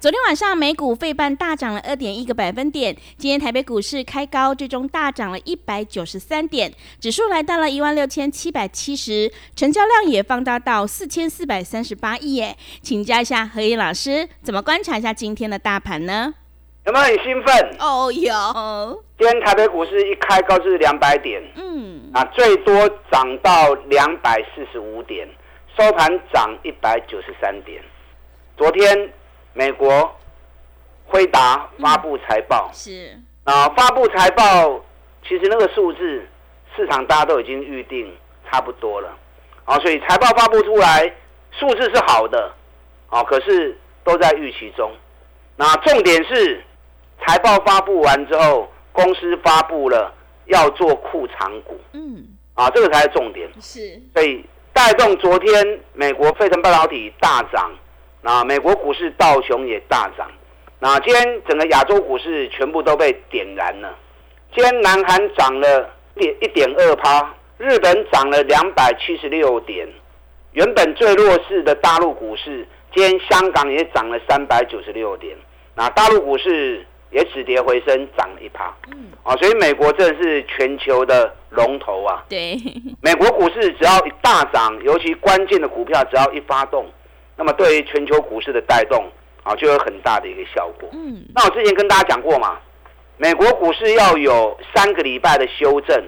昨天晚上美股费半大涨了二点一个百分点，今天台北股市开高，最终大涨了一百九十三点，指数来到了一万六千七百七十，成交量也放大到四千四百三十八亿耶。请教一下何燕老师，怎么观察一下今天的大盘呢？有没有很兴奋？哦，有。今天台北股市一开高就是两百点，嗯，啊，最多涨到两百四十五点，收盘涨一百九十三点。昨天，美国辉达发布财报，是啊，发布财报，其实那个数字市场大家都已经预定差不多了，啊，所以财报发布出来数字是好的，啊，可是都在预期中。那重点是财报发布完之后，公司发布了要做库藏股，嗯，啊，这个才是重点。是，所以带动昨天美国费城半导体大涨。那美国股市道琼也大涨，那今天整个亚洲股市全部都被点燃了。今天南韩涨了点一点二趴，日本涨了两百七十六点，原本最弱势的大陆股市，今天香港也涨了三百九十六点，那大陆股市也止跌回升，涨了一趴。嗯，啊，所以美国真的是全球的龙头啊。对，美国股市只要一大涨，尤其关键的股票只要一发动。那么对于全球股市的带动啊，就有很大的一个效果。嗯，那我之前跟大家讲过嘛，美国股市要有三个礼拜的修正，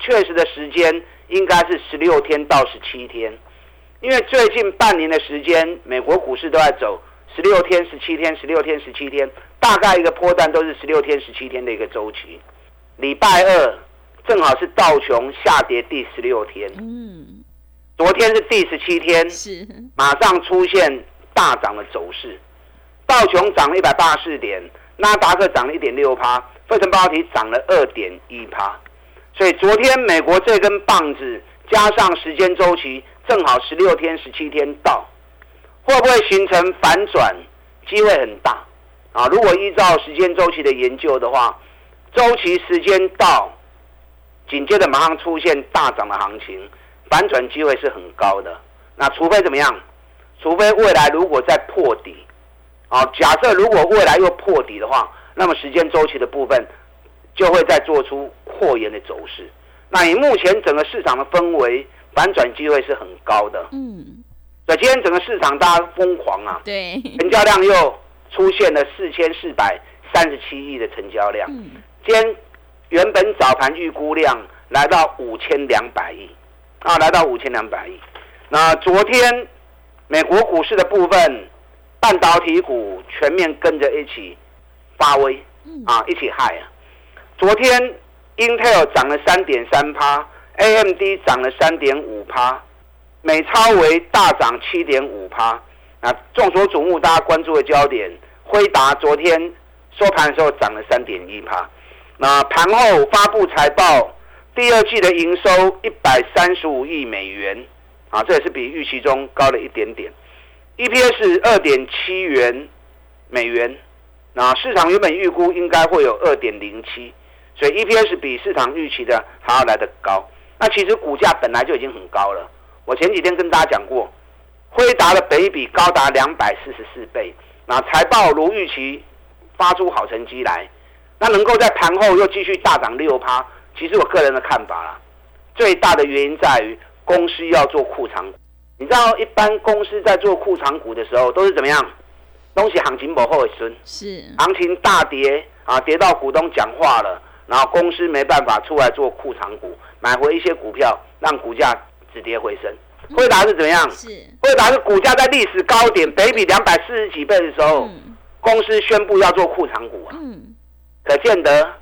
确实的时间应该是十六天到十七天，因为最近半年的时间，美国股市都在走十六天、十七天、十六天、十七天，大概一个波段都是十六天、十七天的一个周期。礼拜二正好是道琼下跌第十六天。嗯。昨天是第十七天，是马上出现大涨的走势，道琼涨了一百八十四点，纳达克涨了一点六趴，费城半导体涨了二点一趴，所以昨天美国这根棒子加上时间周期正好十六天、十七天到，会不会形成反转？机会很大啊！如果依照时间周期的研究的话，周期时间到，紧接着马上出现大涨的行情。反转机会是很高的，那除非怎么样？除非未来如果再破底，啊，假设如果未来又破底的话，那么时间周期的部分就会再做出扩延的走势。那以目前整个市场的氛围，反转机会是很高的。嗯，所以今天整个市场大家疯狂啊，对，成交量又出现了四千四百三十七亿的成交量。嗯，今天原本早盘预估量来到五千两百亿。啊，来到五千两百亿。那昨天美国股市的部分，半导体股全面跟着一起发威，啊，一起嗨啊！昨天 Intel 涨了三点三趴，AMD 涨了三点五趴，美超为大涨七点五趴。那众所瞩目，大家关注的焦点，辉达昨天收盘的时候涨了三点一趴。那盘后发布财报。第二季的营收一百三十五亿美元，啊，这也是比预期中高了一点点。EPS 二点七元美元，那市场原本预估应该会有二点零七，所以 EPS 比市场预期的还要来得高。那其实股价本来就已经很高了。我前几天跟大家讲过，辉达的北比高达两百四十四倍，那财报如预期发出好成绩来，那能够在盘后又继续大涨六趴。其实我个人的看法啦，最大的原因在于公司要做库藏股。你知道，一般公司在做库藏股的时候都是怎么样？东西行情不后孙，是行情大跌啊，跌到股东讲话了，然后公司没办法出来做库藏股，买回一些股票，让股价止跌回升。惠达是怎么样？是惠达是股价在历史高点，北比两百四十几倍的时候，公司宣布要做库藏股啊，嗯可见得。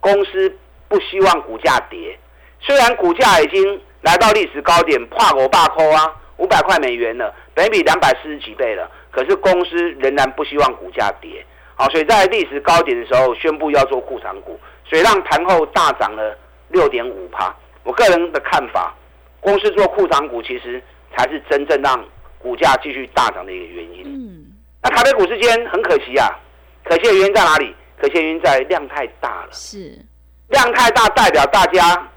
公司不希望股价跌，虽然股价已经来到历史高点，跨国霸扣啊，五百块美元了，本比两百四十几倍了，可是公司仍然不希望股价跌，好，所以在历史高点的时候宣布要做库藏股，所以让盘后大涨了六点五趴。我个人的看法，公司做库藏股其实才是真正让股价继续大涨的一个原因。嗯，那台北股市间很可惜啊，可惜的原因在哪里？可惜原因在量太大了。是，量太大代表大家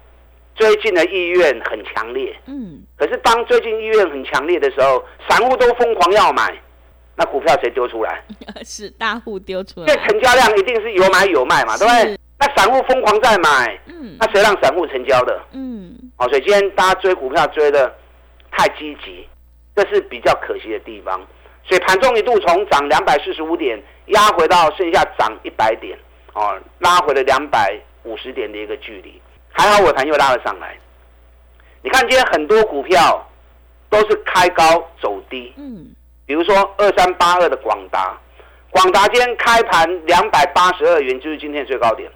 最近的意愿很强烈。嗯，可是当最近意愿很强烈的时候，散户都疯狂要买，那股票谁丢出来？是大户丢出来。这成交量一定是有买有卖嘛，对不对？那散户疯狂在买，嗯，那谁让散户成交的？嗯，哦，所以今天大家追股票追的太积极，这是比较可惜的地方。所以盘中一度从涨两百四十五点压回到剩下涨一百点，哦，拉回了两百五十点的一个距离。还好尾盘又拉了上来。你看今天很多股票都是开高走低，嗯，比如说二三八二的广达，广达今天开盘两百八十二元就是今天最高点。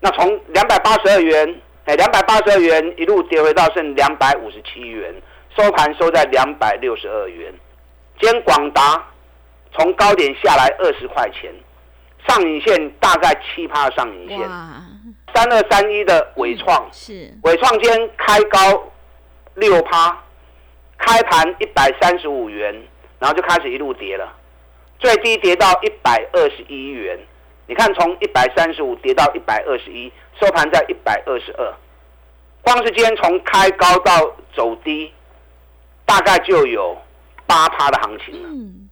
那从两百八十二元，哎，两百八十二元一路跌回到剩两百五十七元，收盘收在两百六十二元。今天广达从高点下来二十块钱，上影线大概七趴上影线。三二三一的伟创是伟创今天开高六趴，开盘一百三十五元，然后就开始一路跌了，最低跌到一百二十一元。你看，从一百三十五跌到一百二十一，收盘在一百二十二。光是今天从开高到走低，大概就有八趴的行情了。嗯，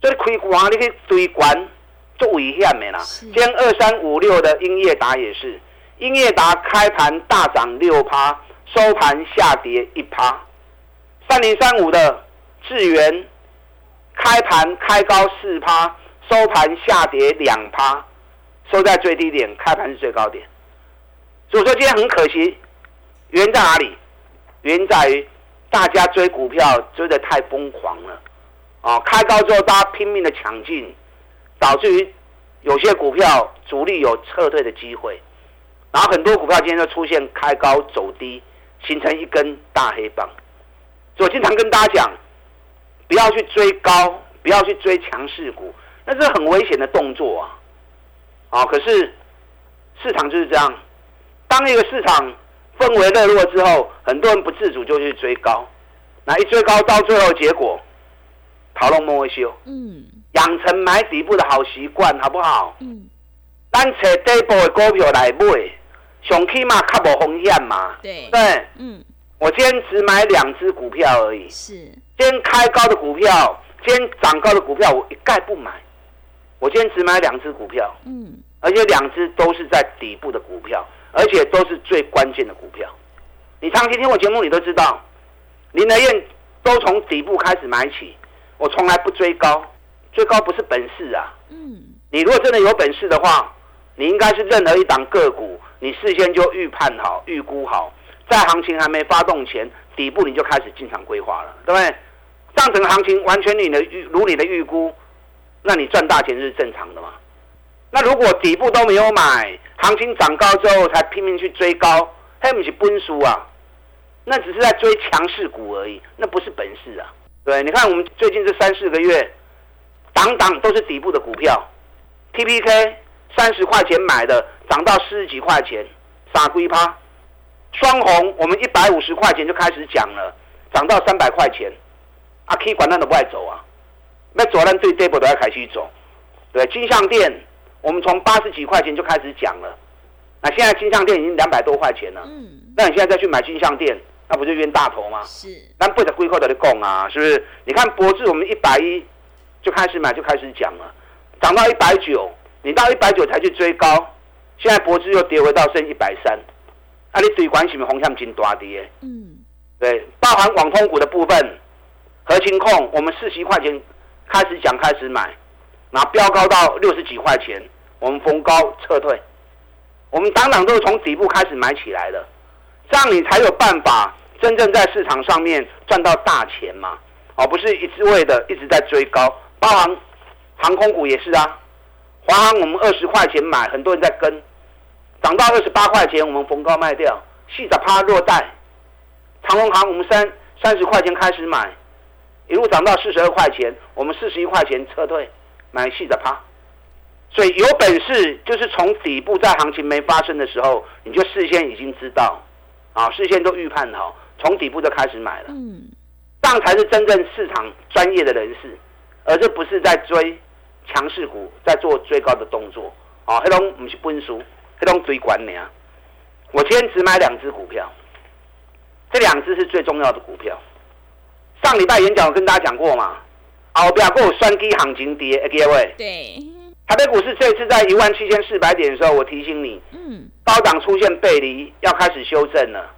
所以开股你去追关做危险的啦。今天二三五六的英业达也是，英业达开盘大涨六趴，收盘下跌一趴。三零三五的智源开盘开高四趴，收盘下跌两趴。收在最低点，开盘是最高点，所以说今天很可惜，原因在哪里？原因在于大家追股票追得太疯狂了，啊，开高之后大家拼命的抢进，导致于有些股票主力有撤退的机会，然后很多股票今天就出现开高走低，形成一根大黑棒。所以我经常跟大家讲，不要去追高，不要去追强势股，那是很危险的动作啊。啊！可是市场就是这样，当一个市场氛围热络之后，很多人不自主就去追高，那一追高到最后结果，逃龙莫会修。嗯，养成买底部的好习惯，好不好？嗯，单扯底部的股票来买，上起码较无风险嘛。对对，嗯，我今天只买两只股票而已。是，今天开高的股票，今天涨高的股票，我一概不买。我今天只买两只股票，嗯，而且两只都是在底部的股票，而且都是最关键的股票。你长期听我节目，你都知道，林德燕都从底部开始买起。我从来不追高，追高不是本事啊。嗯，你如果真的有本事的话，你应该是任何一档个股，你事先就预判好、预估好，在行情还没发动前，底部你就开始进场规划了，对不对？上层行情完全你的预如你的预估。那你赚大钱是正常的嘛？那如果底部都没有买，行情涨高之后才拼命去追高，还不是奔输啊？那只是在追强势股而已，那不是本事啊！对，你看我们最近这三四个月，档档都是底部的股票，T P K 三十块钱买的，涨到四十几块钱，傻龟趴。双红我们一百五十块钱就开始讲了，涨到三百块钱，啊，K 管那都不爱走啊。那左岸对 double 都要开始走，对金项店，我们从八十几块钱就开始讲了，那现在金项店已经两百多块钱了，嗯，那你现在再去买金项店，那不就冤大头吗？是，那不得归扣的你供啊，是不是？你看博智，我们一百一就开始买就开始讲了，涨到一百九，你到一百九才去追高，现在博智又跌回到剩一百三，啊，你对关系咪红向金大跌？嗯，对，包含网通股的部分，核心控我们四十块钱。开始讲，开始买，那飙高到六十几块钱，我们逢高撤退。我们当然都是从底部开始买起来的，这样你才有办法真正在市场上面赚到大钱嘛，而不是一直为的一直在追高。包含航空股也是啊，华航我们二十块钱买，很多人在跟，涨到二十八块钱，我们逢高卖掉，细仔趴落袋。长隆行我们三三十块钱开始买，一路涨到四十二块钱，我们四十一块钱撤退，买细仔趴。所以有本事就是从底部在行情没发生的时候，你就事先已经知道，啊，事先都预判好，从底部就开始买了。嗯，这样才是真正市场专业的人士，而这不是在追强势股，在做最高的动作。啊，黑龙不是分输，黑龙追管你啊！我今天只买两只股票，这两只是最重要的股票。上礼拜演讲我跟大家讲过嘛，后边给我双低行情跌，各位。对。台北股市这次在一万七千四百点的时候，我提醒你，嗯，高档出现背离，要开始修正了。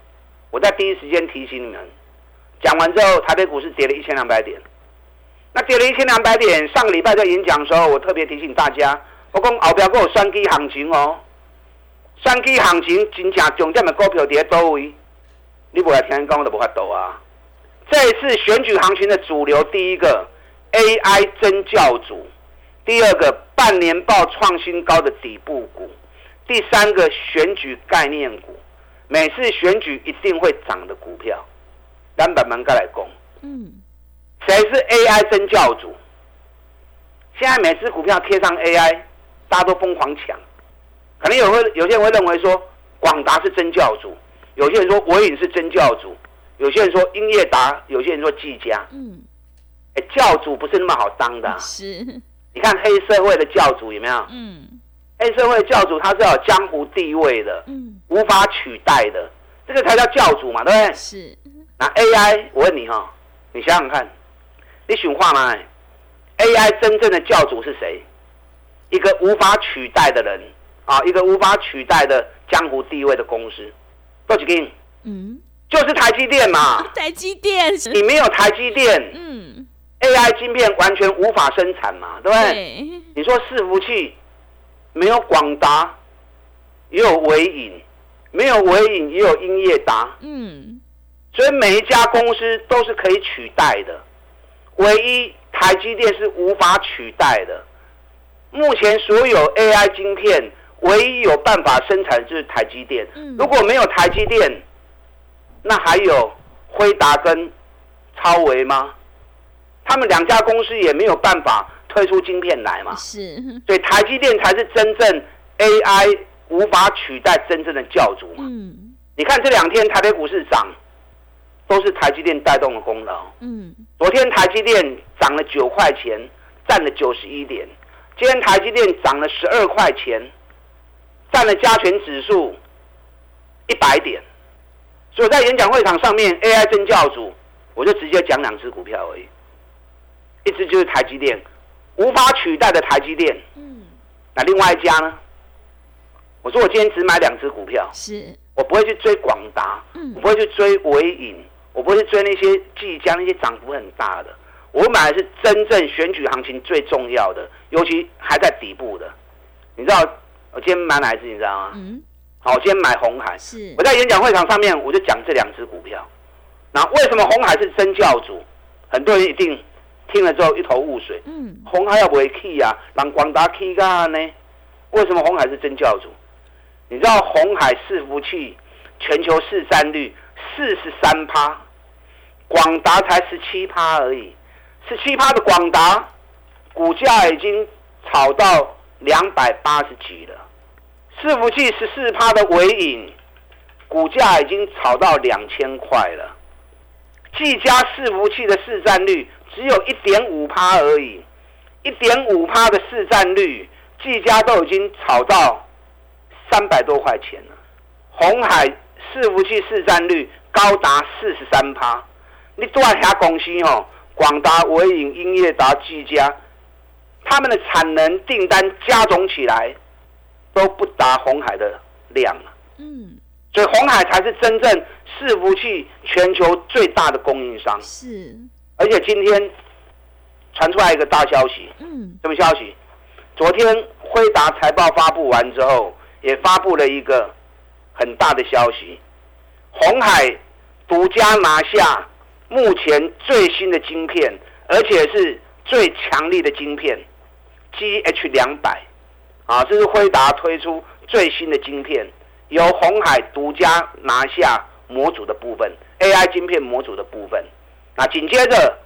我在第一时间提醒你们，讲完之后，台北股市跌了一千两百点。那跌了一千两百点，上个礼拜在演讲的时候，我特别提醒大家，我讲后边给我双基行情哦，双基行情真正重点的股票跌多位，你不来听讲就无法度啊。这一次选举行情的主流，第一个 AI 真教主。第二个半年报创新高的底部股，第三个选举概念股，每次选举一定会涨的股票，蓝板门该来攻。嗯，谁是 AI 真教主？现在每次股票贴上 AI，大家都疯狂抢。可能有会有些人会认为说广达是真教主，有些人说伟影是真教主，有些人说英业达，有些人说技嘉。嗯，哎，教主不是那么好当的。是。你看黑社会的教主有没有？嗯，黑社会教主他是有江湖地位的，嗯，无法取代的，这个才叫教主嘛，对不对？是。那 AI，我问你哈，你想想看，你选话吗？AI 真正的教主是谁？一个无法取代的人啊，一个无法取代的江湖地位的公司，多几根？嗯，就是台积电嘛。台积电，你没有台积电，嗯。AI 晶片完全无法生产嘛，对不对？你说伺服器没有广达，也有微影，没有微影也有英业达，嗯，所以每一家公司都是可以取代的，唯一台积电是无法取代的。目前所有 AI 晶片唯一有办法生产就是台积电，如果没有台积电，那还有辉达跟超维吗？他们两家公司也没有办法推出晶片来嘛，是，所以台积电才是真正 AI 无法取代真正的教主嘛。嗯，你看这两天台北股市涨，都是台积电带动的功劳。嗯，昨天台积电涨了九块钱，占了九十一点，今天台积电涨了十二块钱，占了加权指数一百点。所以在演讲会场上面，AI 真教主，我就直接讲两只股票而已。一只就是台积电，无法取代的台积电。嗯，那另外一家呢？我说我今天只买两只股票，是我不会去追广达，嗯，我不会去追伟影，我不是追那些即将那些涨幅很大的。我买的是真正选举行情最重要的，尤其还在底部的。你知道我今天买哪一只？你知道吗？嗯，好，我今天买红海。是我在演讲会场上面我就讲这两只股票。那为什么红海是真教主？很多人一定。听了之后一头雾水。嗯，红海要不会 key 啊？让广达 key 干呢？为什么红海是真教主？你知道红海伺服器全球市占率四十三趴，广达才十七趴而已。十七趴的广达股价已经炒到两百八十几了。伺服器十四趴的尾影股价已经炒到两千块了。技嘉伺服器的市占率。只有一点五趴而已，一点五趴的市占率，技嘉都已经炒到三百多块钱了。红海伺服器市占率高达四十三趴，你多下公司哦，广达、伟影、英业达、技嘉，他们的产能订单加总起来都不达红海的量嗯，所以红海才是真正伺服器全球最大的供应商。是。而且今天传出来一个大消息，嗯，什么消息？昨天辉达财报发布完之后，也发布了一个很大的消息，红海独家拿下目前最新的晶片，而且是最强力的晶片，G H 两百，啊，这是辉达推出最新的晶片，由红海独家拿下模组的部分，AI 晶片模组的部分。那紧接着，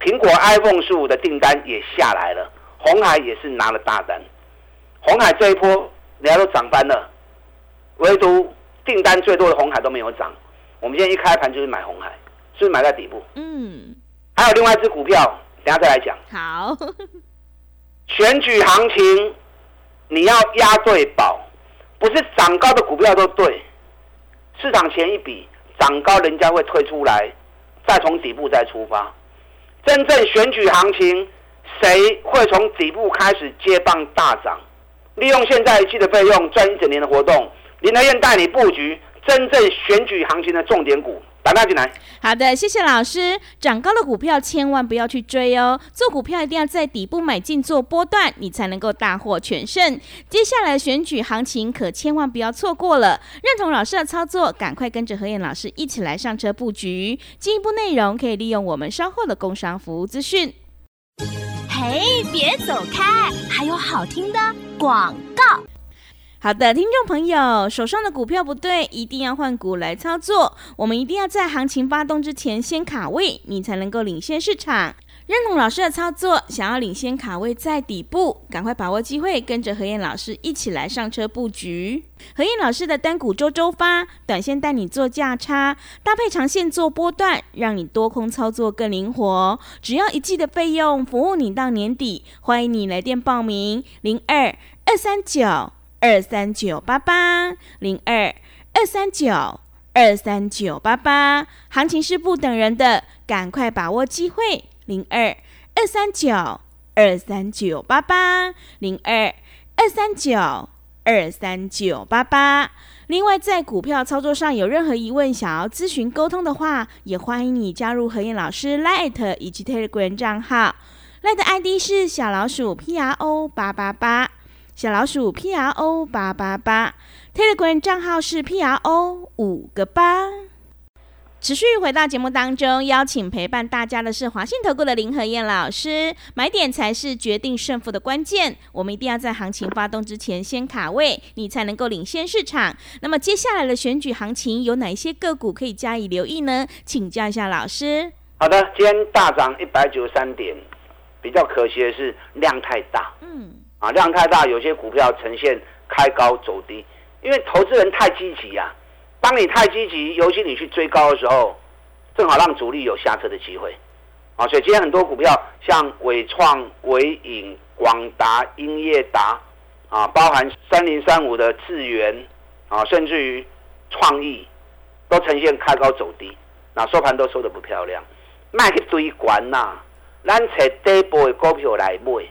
苹果 iPhone 十五的订单也下来了，红海也是拿了大单。红海这一波，人家都涨翻了，唯独订单最多的红海都没有涨。我们今天一开盘就是买红海，是不是买在底部？嗯。还有另外一只股票，等下再来讲。好。选举行情，你要押对宝，不是涨高的股票都对。市场前一笔涨高，人家会推出来，再从底部再出发。真正选举行情，谁会从底部开始接棒大涨？利用现在一季的费用赚一整年的活动，林德燕带你布局真正选举行情的重点股。打大进来。好的，谢谢老师。涨高的股票千万不要去追哦，做股票一定要在底部买进做波段，你才能够大获全胜。接下来选举行情可千万不要错过了。认同老师的操作，赶快跟着何燕老师一起来上车布局。进一步内容可以利用我们稍后的工商服务资讯。嘿，别走开，还有好听的广告。好的，听众朋友，手上的股票不对，一定要换股来操作。我们一定要在行情发动之前先卡位，你才能够领先市场。认同老师的操作，想要领先卡位在底部，赶快把握机会，跟着何燕老师一起来上车布局。何燕老师的单股周周发，短线带你做价差，搭配长线做波段，让你多空操作更灵活。只要一季的费用，服务你到年底。欢迎你来电报名：零二二三九。二三九八八零二二三九二三九八八，行情是不等人的，赶快把握机会。零二二三九二三九八八零二二三九二三九八八。另外，在股票操作上有任何疑问，想要咨询沟通的话，也欢迎你加入何燕老师 Light 以及 Telegram 账号。Light ID 是小老鼠 P R O 八八八。小老鼠 P R O 八八八，Telegram 账号是 P R O 五个八。持续回到节目当中，邀请陪伴大家的是华信投顾的林和燕老师。买点才是决定胜负的关键，我们一定要在行情发动之前先卡位，你才能够领先市场。那么接下来的选举行情有哪一些个股可以加以留意呢？请教一下老师。好的，今天大涨一百九十三点，比较可惜的是量太大。嗯。啊，量太大，有些股票呈现开高走低，因为投资人太积极啊。当你太积极，尤其你去追高的时候，正好让主力有下车的机会。啊，所以今天很多股票，像伟创、伟影、广达、英业达，啊，包含三零三五的智源，啊，甚至于创意，都呈现开高走低，那收盘都收的不漂亮。卖去堆管呐，咱找底部的股票来买，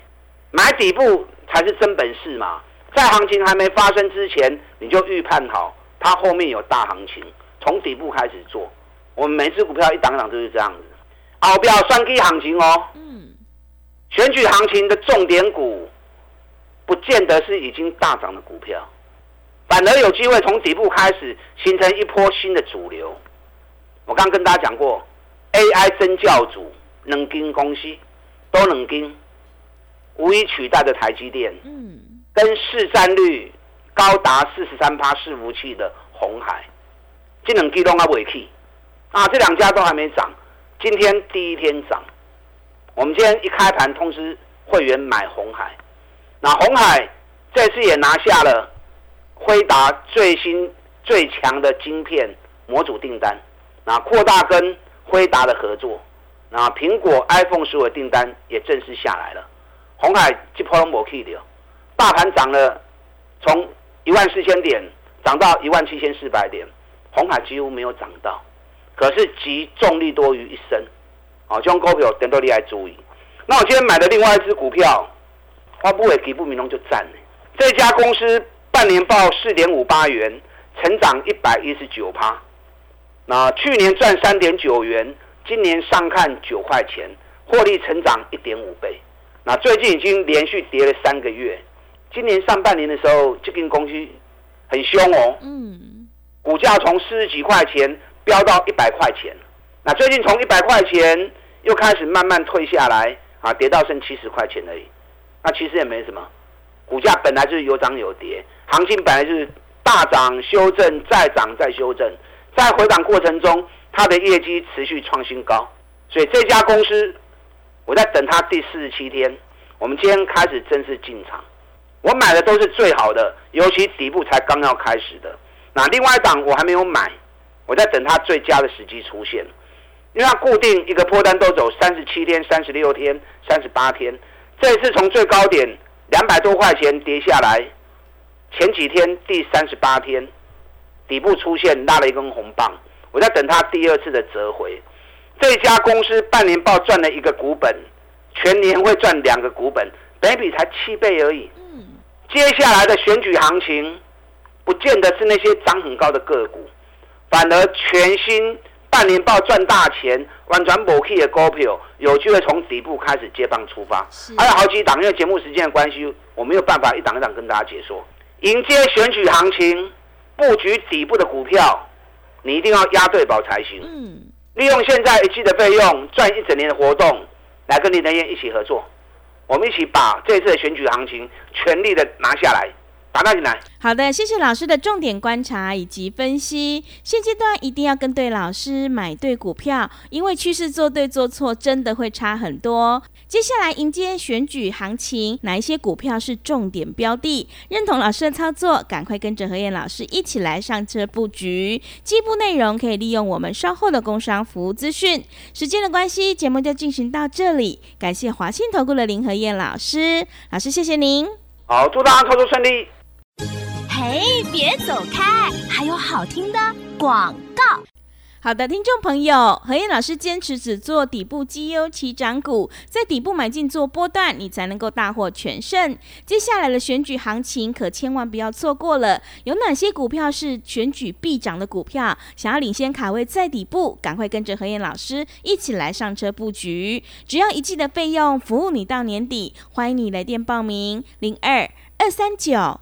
买底部。才是真本事嘛！在行情还没发生之前，你就预判好它后面有大行情，从底部开始做。我们每只股票一档档都是这样子。好，不要算计行情哦。嗯。选举行情的重点股，不见得是已经大涨的股票，反而有机会从底部开始形成一波新的主流。我刚跟大家讲过，AI 真教主能跟公司都能跟。无以取代的台积电，嗯，跟市占率高达四十三趴伺服器的红海，这两基都还尾气，啊，这两家都还没涨，今天第一天涨，我们今天一开盘通知会员买红海，那红海这次也拿下了辉达最新最强的晶片模组订单，那扩大跟辉达的合作，那苹果 iPhone 十五的订单也正式下来了。红海就破了摩 K 的，大盘涨了，从一万四千点涨到一万七千四百点，红海几乎没有涨到，可是集重力多于一身，哦，这种股票点都你来注意。那我今天买的另外一只股票，花不伟底部明龙就占了，这家公司半年报四点五八元，成长一百一十九趴，那去年赚三点九元，今年上看九块钱，获利成长一点五倍。那最近已经连续跌了三个月，今年上半年的时候，这根公司很凶哦，嗯，股价从四十几块钱飙到一百块钱，那最近从一百块钱又开始慢慢退下来，啊，跌到剩七十块钱而已，那其实也没什么，股价本来就是有涨有跌，行情本来就是大涨修正再涨再修正，在回档过程中，它的业绩持续创新高，所以这家公司我在等它第四十七天，我们今天开始正式进场。我买的都是最好的，尤其底部才刚要开始的。那另外一档我还没有买，我在等它最佳的时机出现。因为它固定一个破单都走三十七天、三十六天、三十八天，这一次从最高点两百多块钱跌下来，前几天第三十八天底部出现拉了一根红棒，我在等它第二次的折回。这家公司半年报赚了一个股本，全年会赚两个股本，本比才七倍而已。接下来的选举行情，不见得是那些涨很高的个股，反而全新半年报赚大钱、完全不 key 的股票，有机会从底部开始接棒出发。还有好几档，因为节目时间的关系，我没有办法一档一档跟大家解说。迎接选举行情，布局底部的股票，你一定要押对宝才行。嗯，利用现在一季的费用赚一整年的活动，来跟林德燕一起合作。我们一起把这次的选举行情全力的拿下来。打大进来。好的，谢谢老师的重点观察以及分析。现阶段一定要跟对老师，买对股票，因为趋势做对做错真的会差很多。接下来迎接选举行情，哪一些股票是重点标的？认同老师的操作，赶快跟着何燕老师一起来上车布局。进一步内容可以利用我们稍后的工商服务资讯。时间的关系，节目就进行到这里。感谢华信投顾的林何燕老师，老师谢谢您。好，祝大家操作顺利。嘿，别走开！还有好听的广告。好的，听众朋友，何燕老师坚持只做底部绩优起涨股，在底部买进做波段，你才能够大获全胜。接下来的选举行情可千万不要错过了。有哪些股票是选举必涨的股票？想要领先卡位在底部，赶快跟着何燕老师一起来上车布局。只要一季的费用，服务你到年底。欢迎你来电报名：零二二三九。